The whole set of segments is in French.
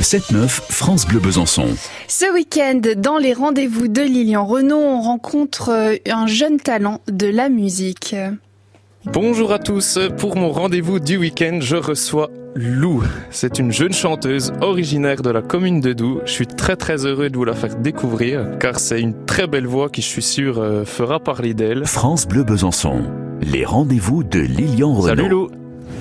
Le 7-9, France Bleu Besançon. Ce week-end, dans les rendez-vous de Lilian Renault, on rencontre euh, un jeune talent de la musique. Bonjour à tous, pour mon rendez-vous du week-end, je reçois Lou. C'est une jeune chanteuse originaire de la commune de Doux. Je suis très très heureux de vous la faire découvrir car c'est une très belle voix qui je suis sûr euh, fera parler d'elle. France Bleu Besançon. Les rendez-vous de Lilian Renault. Salut Lou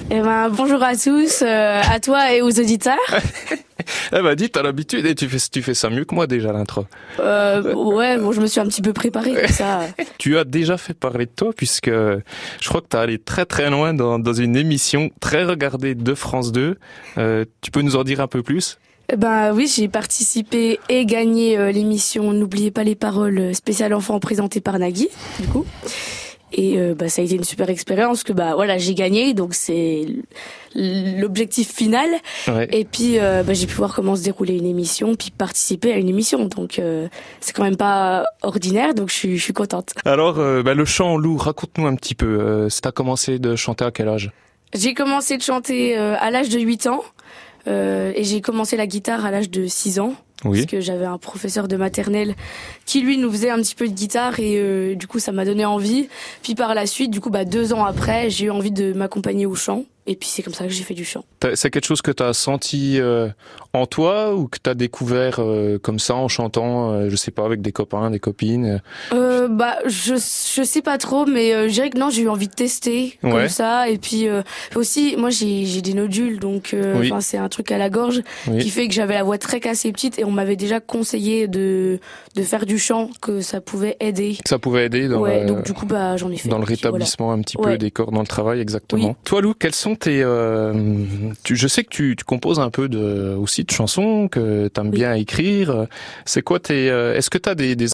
Eh ben, bonjour à tous, euh, à toi et aux auditeurs. Eh ben dis, t'as l'habitude et tu fais, tu fais ça mieux que moi déjà l'intro. Euh, ouais, bon, je me suis un petit peu préparée comme ça. Tu as déjà fait parler de toi puisque je crois que t'es allé très très loin dans, dans une émission très regardée de France 2. Euh, tu peux nous en dire un peu plus? Eh ben oui, j'ai participé et gagné euh, l'émission N'oubliez pas les paroles spéciales enfants présentée par Nagui, du coup. Et euh, bah, ça a été une super expérience que bah voilà j'ai gagné donc c'est l'objectif final Ouais. et puis euh, bah, j'ai pu voir comment se déroulait une émission puis participer à une émission donc euh, c'est quand même pas ordinaire donc je suis je suis contente. Alors, euh, bah, le chant, Lou, raconte-nous un petit peu. Euh, T'as commencé de chanter à quel âge? J'ai commencé de chanter euh, à l'âge de 8 ans euh, et j'ai commencé la guitare à l'âge de 6 ans. Oui. Parce que j'avais un professeur de maternelle qui lui nous faisait un petit peu de guitare et euh, du coup ça m'a donné envie. Puis par la suite, du coup bah deux ans après, j'ai eu envie de m'accompagner au chant et puis c'est comme ça que j'ai fait du chant. C'est quelque chose que tu as senti euh, en toi ou que tu as découvert euh, comme ça en chantant, euh, je sais pas, avec des copains, des copines Euh, bah je je sais pas trop mais euh, je dirais que non j'ai eu envie de tester Ouais. comme ça et puis euh, aussi moi j'ai des nodules donc euh, Oui. c'est un truc à la gorge Oui. qui fait que j'avais la voix très cassée petite et on m'avait déjà conseillé de de faire du chant que ça pouvait aider. Ça pouvait aider dans, ouais, la- donc du coup bah j'en ai fait. dans le voilà. rétablissement un petit peu des corps dans le travail, exactement. Oui. Toi, Lou, quels sont tes... euh, tu, je sais que tu, tu composes un peu de, aussi de chansons, que tu aimes Oui. bien écrire. C'est quoi tes... euh, Est-ce que tu as des, des